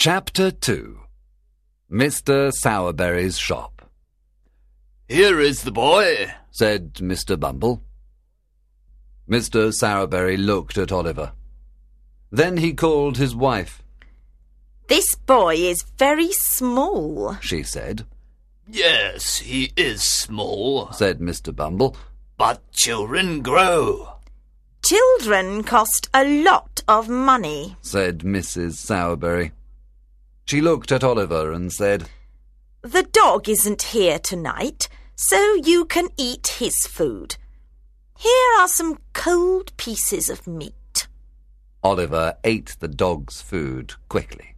Chapter 2 Mr. Sowerberry's Shop Here is the boy, said Mr. Bumble. Mr. Sowerberry looked at Oliver. Then he called his wife. This boy is very small. She said, Yes, he is small, said Mr. Bumble. but children grow. Children cost a lot of money. said Mrs. Sowerberry. She looked at Oliver and said, The dog isn't here tonight, so you can eat his food. Here are some cold pieces of meat. Oliver ate the dog's food quickly.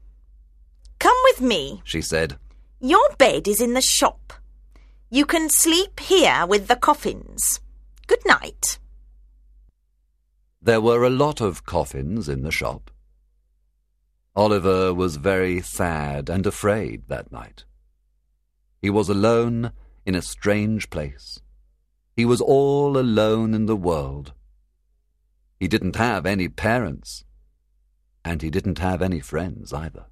Come with me. She said, Your bed is in the shop. You can sleep here with the coffins. Good night. There were a lot of coffins in the shop. Oliver was very sad and afraid that night. He was alone in a strange place. He was all alone in the world. He didn't have any parents, and he didn't have any friends either.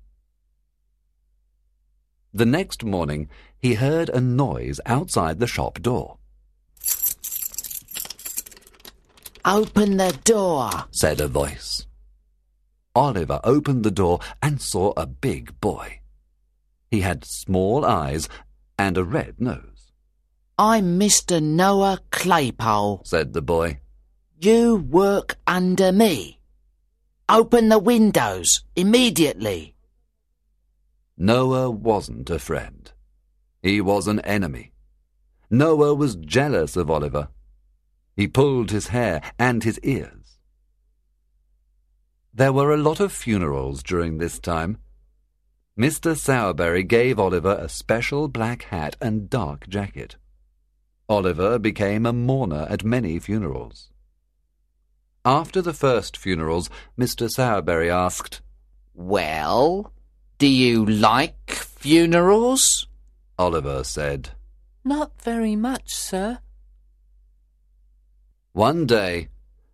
The next morning, he heard a noise outside the shop door. Open the door. said a voice. Oliver opened the door and saw a big boy. He had small eyes and a red nose, I'm Mr. Noah Claypole. said the boy. You work under me. Open the windows immediately. Noah wasn't a friend. He was an enemy. Noah was jealous of Oliver. He pulled his hair and his ears. There were a lot of funerals during this time. Mr. Sowerberry gave Oliver a special black hat and dark jacket. Oliver became a mourner at many funerals. After the first funerals, Mr. Sowerberry asked, Well, do you like funerals? Oliver said, Not very much, sir. One day,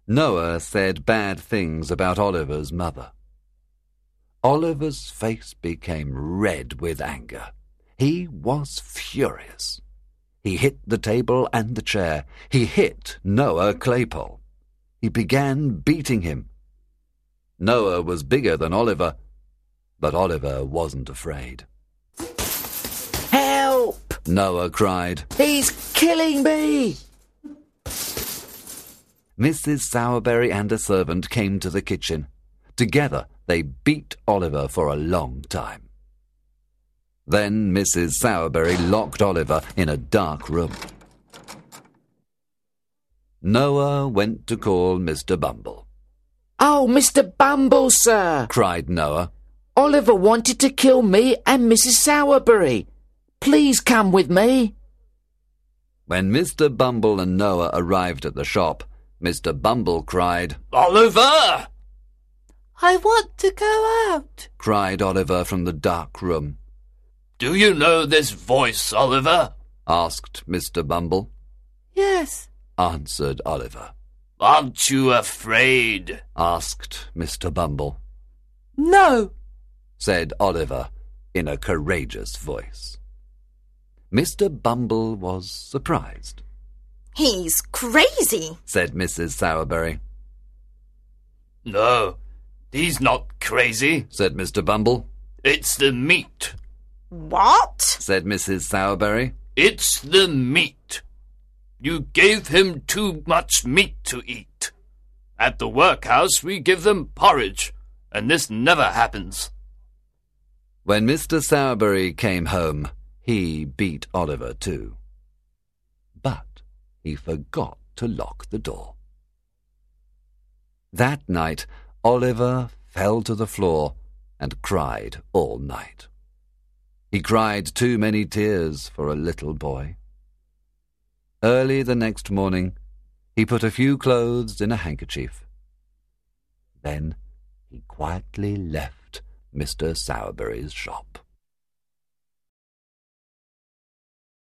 Noah said bad things about Oliver's mother. Oliver's face became red with anger. He was furious. He hit the table and the chair. He hit Noah Claypole. He began beating him. Noah was bigger than Oliver, but Oliver wasn't afraid. Help! Noah cried. He's killing me! Mrs. Sowerberry and a servant came to the kitchen. Together they beat Oliver for a long time. Then Mrs. Sowerberry locked Oliver in a dark room. Noah went to call Mr. Bumble. Oh, Mr. Bumble, sir! Cried Noah. Oliver wanted to kill me and Mrs. Sowerberry. Please come with me. When Mr. Bumble and Noah arrived at the shop, Mr. Bumble cried, Oliver! I want to go out. cried Oliver from the dark room. Do you know this voice, Oliver? Asked Mr. Bumble. Yes. Answered Oliver. Aren't you afraid? Asked Mr. Bumble. No. said Oliver in a courageous voice. Mr. Bumble was surprised, He's crazy. said Mrs. Sowerberry, No, he's not crazy. said Mr. Bumble, It's the meat. What? said Mrs. Sowerberry. It's the meat. You gave him too much meat to eat. At the workhouse, we give them porridge, and this never happens. When Mr. Sowerberry came home, he beat Oliver too. He forgot to lock the door. That night, Oliver fell to the floor and cried all night. He cried too many tears for a little boy. Early the next morning, he put a few clothes in a handkerchief. Then he quietly left Mr. Sowerberry's shop.